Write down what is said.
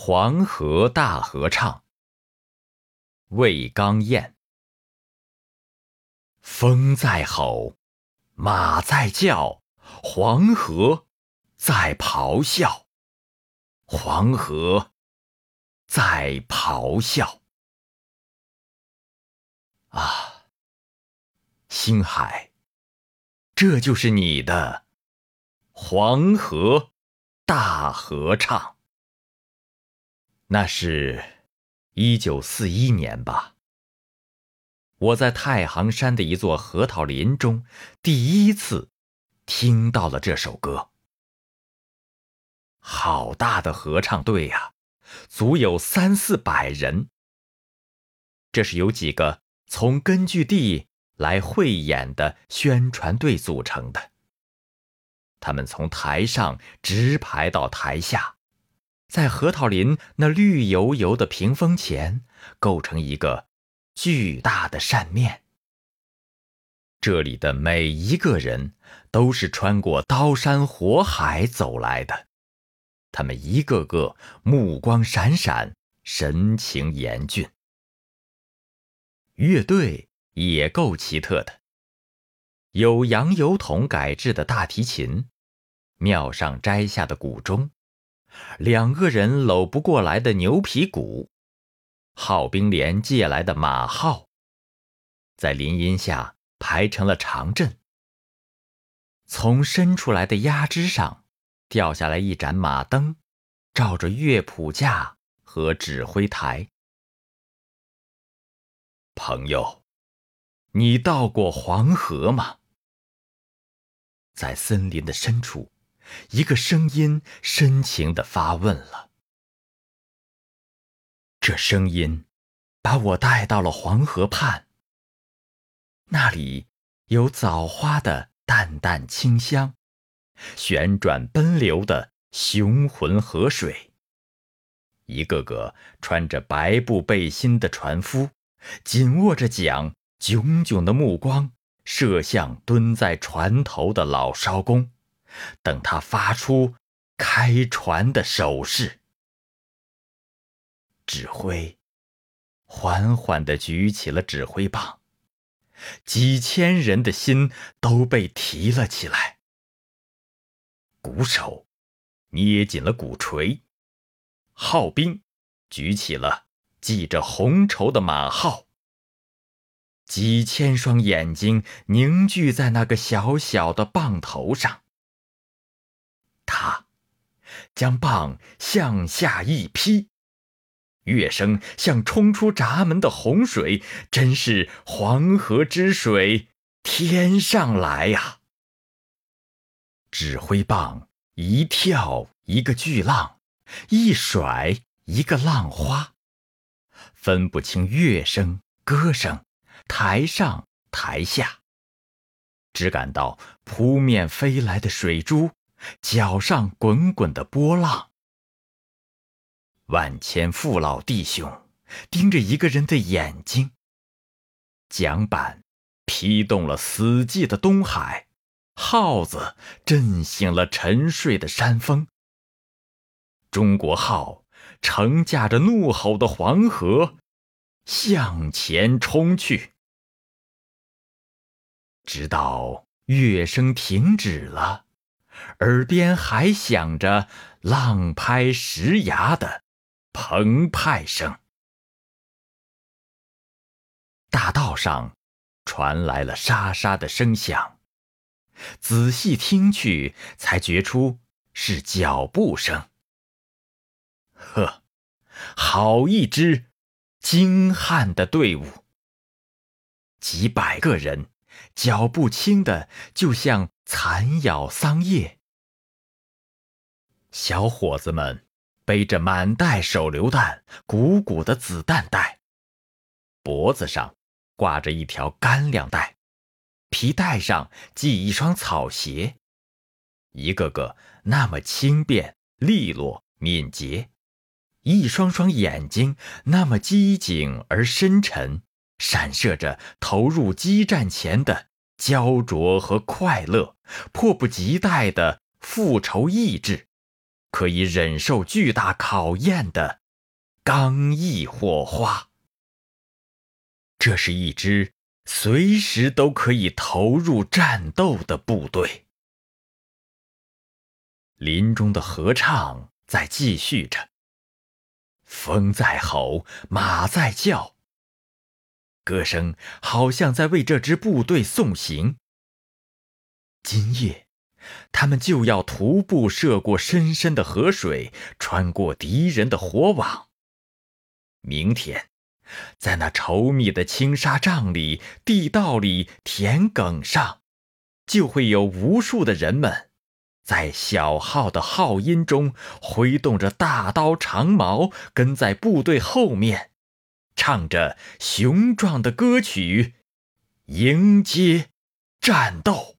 黄河大合唱。魏刚彦。风在吼，马在叫，黄河在咆哮，黄河在咆哮。啊，星海，这就是你的黄河大合唱。那是一九四一年吧。我在太行山的一座核桃林中，第一次听到了这首歌。好大的合唱队呀，足有三四百人。这是由几个从根据地来汇演的宣传队组成的。他们从台上直排到台下。在核桃林那绿油油的屏风前，构成一个巨大的扇面。这里的每一个人都是穿过刀山火海走来的，他们一个个目光闪闪，神情严峻。乐队也够奇特的，有杨油桶改制的大提琴，庙上摘下的古钟。两个人搂不过来的牛皮鼓，号兵连借来的马号，在林荫下排成了长阵。从伸出来的压枝上掉下来一盏马灯，照着乐谱架和指挥台。朋友，你到过黄河吗？在森林的深处。一个声音深情地发问了。这声音把我带到了黄河畔。那里有枣花的淡淡清香，旋转奔流的雄浑河水。一个个穿着白布背心的船夫，紧握着桨，炯炯的目光射向蹲在船头的老艄公。等他发出开船的手势，指挥缓缓地举起了指挥棒，几千人的心都被提了起来。鼓手捏紧了鼓槌，号兵举起了系着红绸的马号，几千双眼睛凝聚在那个小小的棒头上。他将棒向下一劈，乐声像冲出闸门的洪水，真是黄河之水天上来呀！指挥棒一跳一个巨浪，一甩一个浪花，分不清乐声歌声，台上台下，只感到扑面飞来的水珠。脚上滚滚的波浪，万千父老弟兄盯着一个人的眼睛。桨板劈动了死寂的东海，号子震醒了沉睡的山峰。中国号乘驾着怒吼的黄河，向前冲去，直到乐声停止了。耳边还响着浪拍石崖的澎湃声，大道上传来了沙沙的声响，仔细听去，才觉出是脚步声。呵，好一支精悍的队伍，几百个人，脚步轻的就像蚕咬桑叶。小伙子们背着满袋手榴弹、鼓鼓的子弹袋，脖子上挂着一条干粮袋，皮带上系一双草鞋，一个个那么轻便、利落、敏捷，一双双眼睛那么机警而深沉，闪射着投入激战前的焦灼和快乐，迫不及待的复仇意志。可以忍受巨大考验的刚毅火花。这是一支随时都可以投入战斗的部队。林中的合唱在继续着，风在吼，马在叫，歌声好像在为这支部队送行。今夜。他们就要徒步涉过深深的河水，穿过敌人的火网。明天，在那稠密的青纱帐里、地道里、田埂上，就会有无数的人们，在小号的号音中挥动着大刀长矛，跟在部队后面，唱着雄壮的歌曲，迎接战斗。